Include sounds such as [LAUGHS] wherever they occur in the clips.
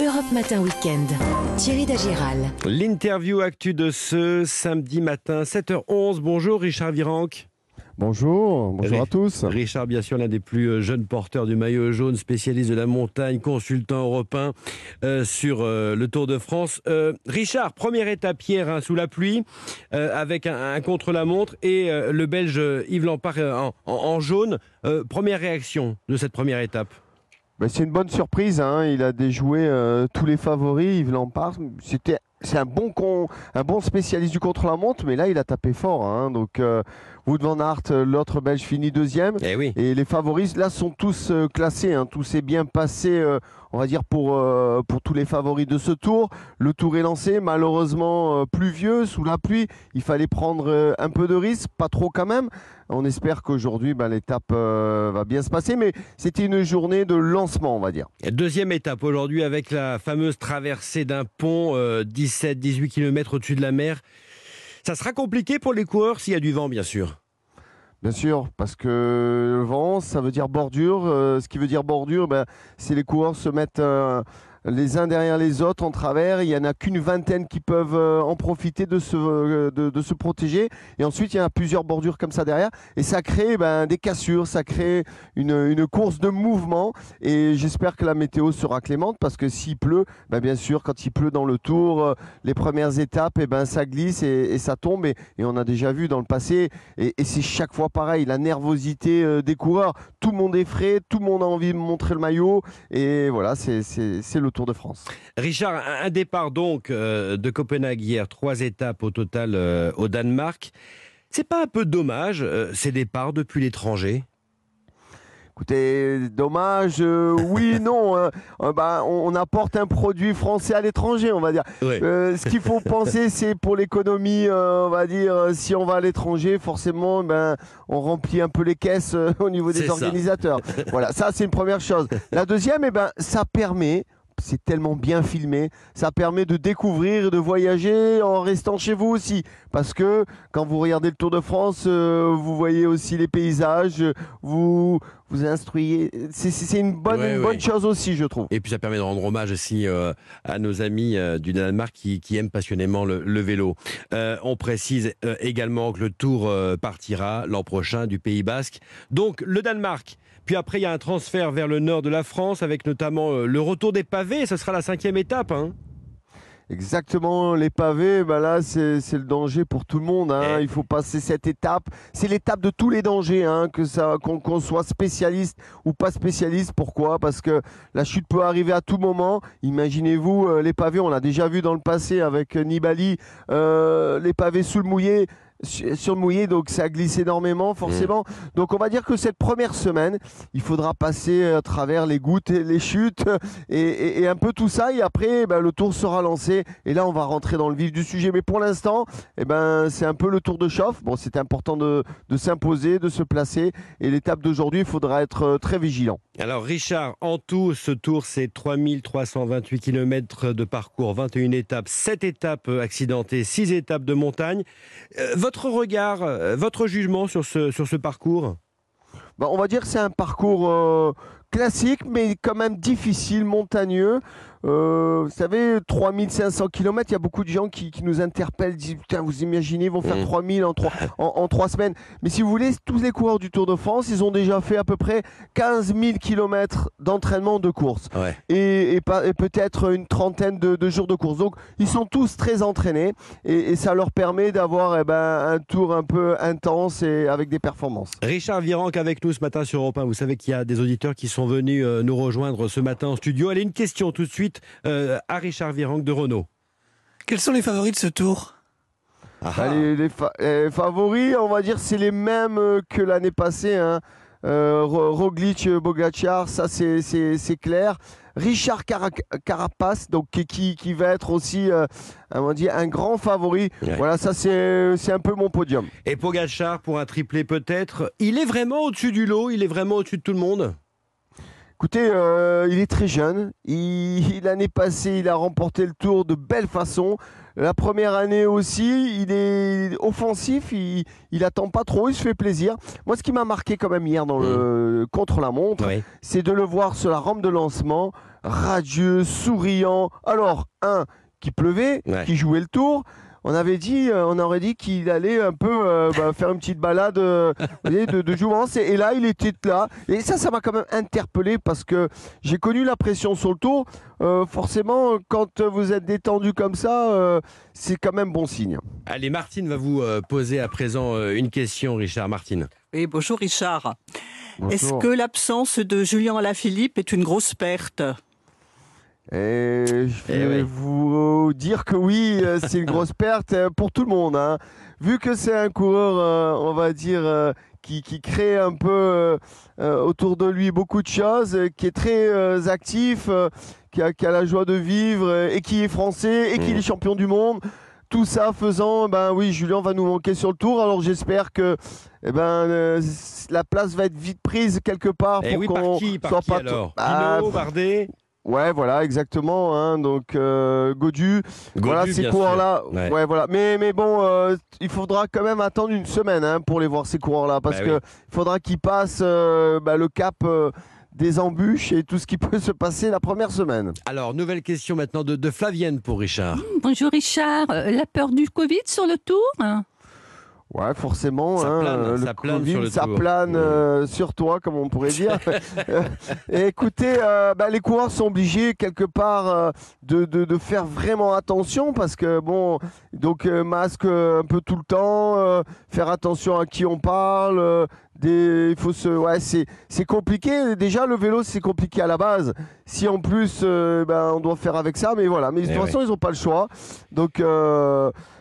Europe Matin Weekend. Thierry Dagiral. L'interview actu de ce samedi matin, 7h11. Bonjour Richard Virenque. Bonjour, bonjour à tous. Richard, bien sûr, l'un des plus euh, jeunes porteurs du maillot jaune, spécialiste de la montagne, consultant européen euh, sur euh, le Tour de France. Richard, première étape hier hein, sous la pluie, avec un, contre-la-montre et le Belge Yves Lampard en, jaune. première réaction de cette première étape? Ben, C'est une bonne surprise. Hein. Il a déjoué tous les favoris. Yves Lampard, c'était c'est un bon spécialiste du contre-la-montre, mais là il a tapé fort. Hein. euh, Wood van Aert, euh, l'autre Belge finit deuxième. Et, eh et les favoris là sont tous euh, classés. Hein. tout s'est bien passé, on va dire pour pour tous les favoris de ce tour. Le tour est lancé, malheureusement pluvieux, sous la pluie. Il fallait prendre un peu de risque, pas trop quand même. On espère qu'aujourd'hui ben, l'étape va bien se passer, mais c'était une journée de lancement, on va dire. Deuxième étape aujourd'hui avec la fameuse traversée d'un pont 17-18 km au-dessus de la mer. Ça sera compliqué pour les coureurs s'il y a du vent, bien sûr. Bien sûr, parce que le vent, ça veut dire bordure. Euh, ce qui veut dire bordure, ben, c'est les coureurs se mettent les uns derrière les autres en travers. Il n'y en a qu'une vingtaine qui peuvent euh, en profiter de se, euh, de, se protéger. Et ensuite, il y a plusieurs bordures comme ça derrière. Et ça crée ben, des cassures, ça crée une, une course de mouvement. Et j'espère que la météo sera clémente parce que s'il pleut, ben, bien sûr, quand il pleut dans le tour, euh, les premières étapes, et eh ben, ça glisse et, ça tombe. Et, on a déjà vu dans le passé. Et, c'est chaque fois pareil, la nervosité des coureurs. Tout le monde est frais, tout le monde a envie de montrer le maillot. Et voilà, c'est le Tour de France. Richard, un départ donc euh, de Copenhague hier, trois étapes au total euh, au Danemark. C'est pas un peu dommage euh, ces départs depuis l'étranger? Écoutez, dommage, oui, [LAUGHS] non. Hein. bah, on, apporte un produit français à l'étranger, on va dire. ce qu'il faut [LAUGHS] penser, c'est pour l'économie, on va dire, si on va à l'étranger, forcément, ben, on remplit un peu les caisses au niveau des organisateurs. voilà, ça, c'est une première chose. La deuxième, eh ben, ça permet c'est tellement bien filmé, ça permet de découvrir et de voyager en restant chez vous aussi. Parce que quand vous regardez le Tour de France, euh, vous voyez aussi les paysages, vous vous instruyez. C'est une, bonne, bonne chose aussi, je trouve. Et puis ça permet de rendre hommage aussi euh, à nos amis euh, du Danemark qui, aiment passionnément le, vélo. on précise également que le Tour partira l'an prochain du Pays Basque. Donc le Danemark puis après, il y a un transfert vers le nord de la France avec notamment euh, le retour des pavés. Ce sera la cinquième étape. Hein. Exactement, les pavés, bah là c'est le danger pour tout le monde. Hein. Eh. Il faut passer cette étape. C'est l'étape de tous les dangers, hein, que ça, qu'on soit spécialiste ou pas spécialiste. Pourquoi? Parce que la chute peut arriver à tout moment. Imaginez-vous euh, les pavés, on l'a déjà vu dans le passé avec Nibali, euh, les pavés sous le mouillé sur le mouillé, donc ça glisse énormément forcément. Mm. Donc on va dire que cette première semaine, il faudra passer à travers les gouttes, et les chutes et, un peu tout ça. Et après, ben, le tour sera lancé et là on va rentrer dans le vif du sujet. Mais pour l'instant, eh ben, c'est un peu le tour de chauffe. Bon, c'est important de, de s'imposer, de se placer. Et l'étape d'aujourd'hui, il faudra être euh, très vigilant. Alors Richard, en tout, ce tour, c'est 3328 km de parcours, 21 étapes, 7 étapes accidentées, 6 étapes de montagne. Euh, votre regard, euh, votre jugement sur ce, sur ce parcours? Bah, On va dire que c'est un parcours euh, classique, mais quand même difficile, montagneux. Euh, vous savez, 3500 km, il y a beaucoup de gens qui, nous interpellent, disent Putain, vous imaginez, ils vont faire 3000 mmh. en 3 [LAUGHS] en, en semaines. Mais si vous voulez, tous les coureurs du Tour de France, ils ont déjà fait à peu près 15 000 km d'entraînement de course. Et, et, peut-être une trentaine de, jours de course. Donc, ils sont tous très entraînés et, ça leur permet d'avoir eh ben, un tour un peu intense et avec des performances. Richard Virenque avec nous ce matin sur Europe 1. Vous savez qu'il y a des auditeurs qui sont venus euh, nous rejoindre ce matin en studio. Allez, une question tout de suite euh, à Richard Virenque de Renault. Quels sont les favoris de ce tour? Ah ah. les, favoris, on va dire, c'est les mêmes euh, que l'année passée. Hein. Euh, Roglic, Bogacar, ça c'est clair. Richard Carapace, donc qui, qui, va être aussi on dit, un grand favori. Voilà, ça c'est un peu mon podium. Et Pogacar pour un triplé peut-être. Il est vraiment au-dessus du lot, il est vraiment au-dessus de tout le monde? Écoutez, euh, il est très jeune. L'année passée, il a remporté le tour de belle façon. La première année aussi, il est offensif, il, il attend pas trop, il se fait plaisir. Moi, ce qui m'a marqué quand même hier dans le contre la montre, Oui. c'est de le voir sur la rampe de lancement, radieux, souriant. Alors, un, qui pleuvait, Ouais. qui jouait le tour. On avait dit, euh, on aurait dit qu'il allait un peu euh, bah, faire une petite balade euh, vous voyez, de, de jouvence. Et, et là, il était là. Et ça, ça m'a quand même interpellé parce que j'ai connu la pression sur le tour. Euh, forcément, quand vous êtes détendu comme ça, euh, c'est quand même bon signe. Allez, Martine va vous poser à présent une question, Richard. Martine. Oui, bonjour Richard. Est-ce que l'absence de Julien Alaphilippe est une grosse perte? Et je Eh vais oui. vous dire que oui, euh, c'est une grosse perte euh, pour tout le monde. hein. Vu que c'est un coureur, euh, on va dire, euh, qui, qui crée un peu euh, autour de lui beaucoup de choses, qui est très actif, qui, a, qui a la joie de vivre et qui est français et qui Mm. est champion du monde. Tout ça faisant, ben oui, Julien va nous manquer sur le tour. Alors j'espère que eh ben, euh, la place va être vite prise quelque part Eh pour oui, qu'on par qui, par soit qui pas alors? Ah, Bardet Ouais, voilà, exactement. hein. donc, euh, Godu, voilà, ces coureurs-là. Ouais. Ouais. voilà. Mais, mais bon, euh, il faudra quand même attendre une semaine hein, pour les voir ces coureurs-là, parce Bah que oui. faudra qu'ils passent euh, bah, le cap euh, des embûches et tout ce qui [LAUGHS] peut se passer la première semaine. Alors, nouvelle question maintenant de, de Flavienne pour Richard. Bonjour Richard, Euh, la peur du Covid sur le tour hein? Ouais, forcément. Ça hein, plane, euh, ça plane Covid, sur le ça tour. plane euh, sur toi, comme on pourrait dire. [LAUGHS] [LAUGHS] Et écoutez, euh, bah, les coureurs sont obligés quelque part euh, de, de- de faire vraiment attention parce que bon, donc masque un peu tout le temps, faire attention à qui on parle. des, il faut se, ouais, c'est compliqué. Déjà, le vélo, c'est compliqué à la base. Si en plus, ben, on doit faire avec ça, mais voilà. Mais de Eh toute façon, ils n'ont pas le choix. Donc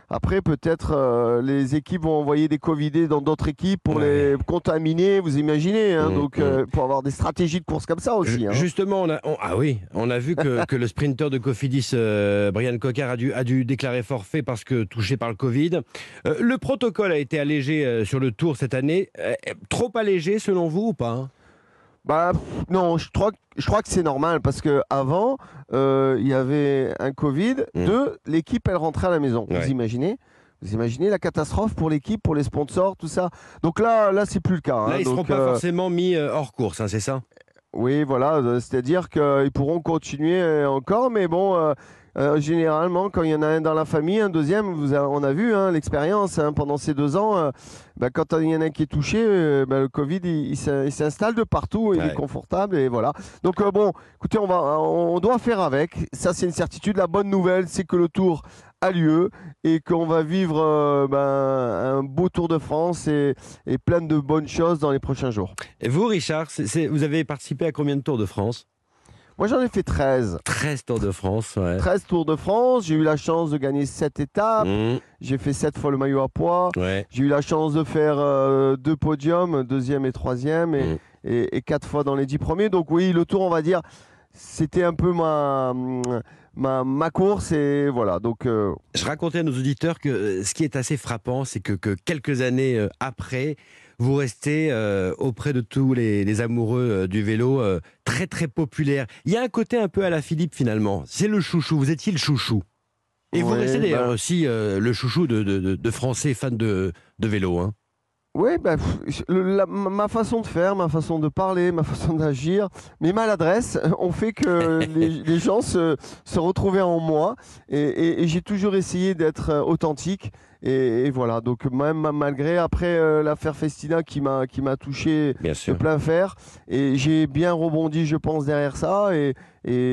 après, peut-être euh, les équipes vont envoyer des Covidés dans d'autres équipes pour Ouais. les contaminer. Vous imaginez, hein, Mmh, donc euh, pour avoir des stratégies de course comme ça aussi. Hein. Justement, on a, on- ah oui, on a vu que, [LAUGHS] que le sprinter de Cofidis, euh, Brian Cocard, a dû, a dû déclarer forfait parce que touché par le Covid. Euh, le protocole a été allégé sur le Tour cette année. Trop allégé selon vous ou pas hein? Bah non, je crois, que- je crois que c'est normal parce que avant euh, il y avait un Covid. Mmh. Deux, l'équipe elle rentrait à la maison. Ouais. Vous imaginez? Vous imaginez la catastrophe pour l'équipe, pour les sponsors, tout ça? Donc là, là c'est plus le cas. hein. Là, ils ne seront pas euh, forcément mis euh, hors course, hein, c'est ça? Oui, voilà, c'est-à-dire qu'ils pourront continuer encore, mais bon, euh, généralement, quand il y en a un dans la famille, un deuxième, vous a- on a vu hein, l'expérience hein, pendant ces deux ans, euh, bah, quand il y en a un qui est touché, euh, bah, le Covid, il, il s'in- il s'installe de partout, il Ouais. est confortable, et voilà. Donc bon, écoutez, on, va, on doit faire avec, ça c'est une certitude. La bonne nouvelle, c'est que le tour a lieu et qu'on va vivre euh, ben, un beau Tour de France et, et plein de bonnes choses dans les prochains jours. Et vous, Richard, vous avez participé à combien de Tours de France? Moi j'en ai fait 13. 13 Tours de France, ouais. 13 Tours de France, j'ai eu la chance de gagner 7 étapes, Mmh, j'ai fait 7 fois le maillot à poids, ouais. j'ai eu la chance de faire euh, deux podiums, deuxième et troisième, et, Mm. et, et quatre fois dans les 10 premiers. Donc oui, le tour, on va dire, c'était un peu ma, ma, ma course, et voilà. Donc euh, Je racontais à nos auditeurs que euh, ce qui est assez frappant, c'est que, que quelques années euh, après, vous restez euh, auprès de tous les, les amoureux euh, du vélo euh, très très populaire. Il y a un côté un peu à la Philippe finalement. C'est le chouchou. Vous étiez le chouchou. Et vous restez d'ailleurs bah- aussi le chouchou de, de- de- de Français fans de, de vélo. Hein. Oui, bah, ma façon de faire, ma façon de parler, ma façon d'agir, mes maladresses ont fait que [LAUGHS] les, les gens se, se retrouvaient en moi. Et, et- et j'ai toujours essayé d'être euh, authentique. Et, et voilà, donc même ma- malgré après euh, l'affaire Festina qui m'a qui m'a touché Bien de plein fer, et j'ai bien rebondi, je pense, derrière ça, et,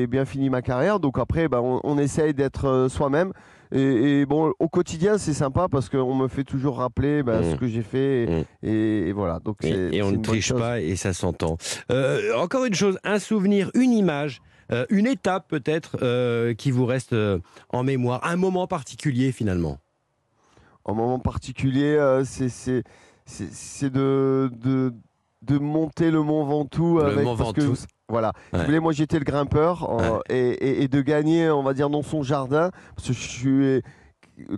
bien fini ma carrière. Donc après, bah, on, on essaye d'être euh, soi-même. Et, et bon, au quotidien, c'est sympa parce qu'on me fait toujours rappeler bah, Mm. ce que j'ai fait. Et, Mm. et- et voilà. Donc Et, on ne triche chose. pas et ça s'entend. Euh, encore une chose, un souvenir, une image, euh, une étape peut-être euh, qui vous reste en mémoire, un moment particulier finalement. En moment particulier, c'est de, de, de monter le Mont Ventoux. Le avec, parce que. Voilà. Ouais. moi j'étais le grimpeur en- Ouais. et, et- et de gagner, on va dire, dans son jardin. Parce que je suis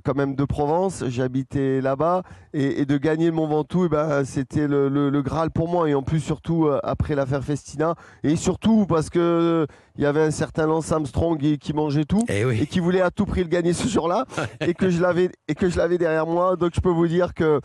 quand même de Provence, j'habitais là-bas, et, et de gagner le Mont Ventoux, eh ben, c'était le, le- le Graal pour moi, et en plus surtout euh, après l'affaire Festina, et surtout parce que il y avait un certain Lance Armstrong qui, qui mangeait tout Eh et oui. qui voulait à tout prix le gagner ce jour-là [LAUGHS] et que je l'avais et que je l'avais derrière moi donc je peux vous dire que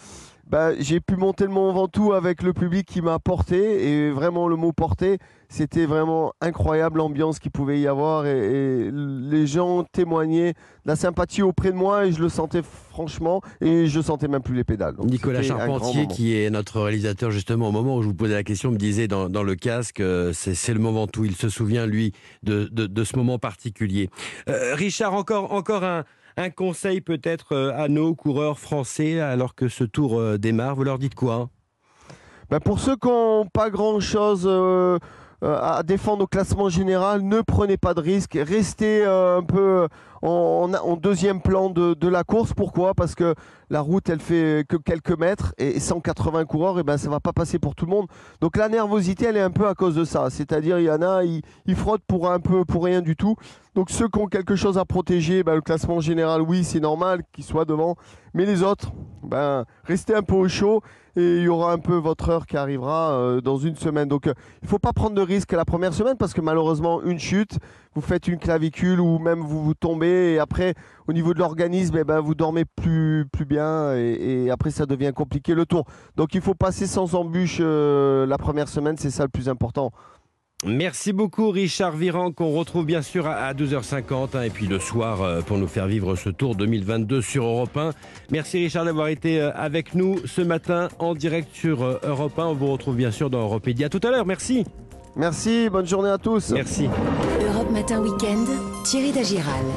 bah, j'ai pu monter le Mont Ventoux avec le public qui m'a porté et vraiment le mot porté c'était vraiment incroyable l'ambiance qu'il pouvait y avoir et, et les gens témoignaient de la sympathie auprès de moi et je le sentais franchement et je sentais même plus les pédales. Donc, Nicolas Charpentier, qui est notre réalisateur, justement, au moment où je vous posais la question, me disait dans, dans le casque, euh, c'est c'est le moment où il se souvient, lui, de, de, de ce moment particulier. Euh, Richard, encore, encore un, un conseil peut-être euh, à nos coureurs français alors que ce tour euh, démarre. Vous leur dites quoi Ben, pour ceux qui n'ont pas grand-chose euh, à défendre au classement général, ne prenez pas de risques. Restez un peu en, en- deuxième plan de, la course. Pourquoi? Parce que la route, elle fait que quelques mètres et 180 coureurs, et ben, ça va pas passer pour tout le monde. Donc la nervosité, elle est un peu à cause de ça. C'est-à-dire, il y en a, ils, frottent pour un peu, pour rien du tout. Donc ceux qui ont quelque chose à protéger, ben, le classement général, oui, c'est normal qu'ils soient devant. Mais les autres, ben, restez un peu au chaud et il y aura un peu votre heure qui arrivera euh, dans une semaine. Donc euh, il ne faut pas prendre de risque la première semaine parce que malheureusement, une chute, vous faites une clavicule ou même vous vous tombez et après, au niveau de l'organisme, eh ben, vous dormez plus, plus bien et, et après, ça devient compliqué le tour. Donc il faut passer sans embûche euh, la première semaine, c'est ça le plus important. Merci beaucoup Richard Viran qu'on retrouve bien sûr à à 12h50 hein, et puis le soir euh, pour nous faire vivre ce tour 2022 sur Europe 1. Merci Richard d'avoir été euh, avec nous ce matin en direct sur euh, Europe 1. On vous retrouve bien sûr dans Europe Média tout à l'heure. Merci. Merci, bonne journée à tous. Merci. Matin Weekend, Thierry Dagiral.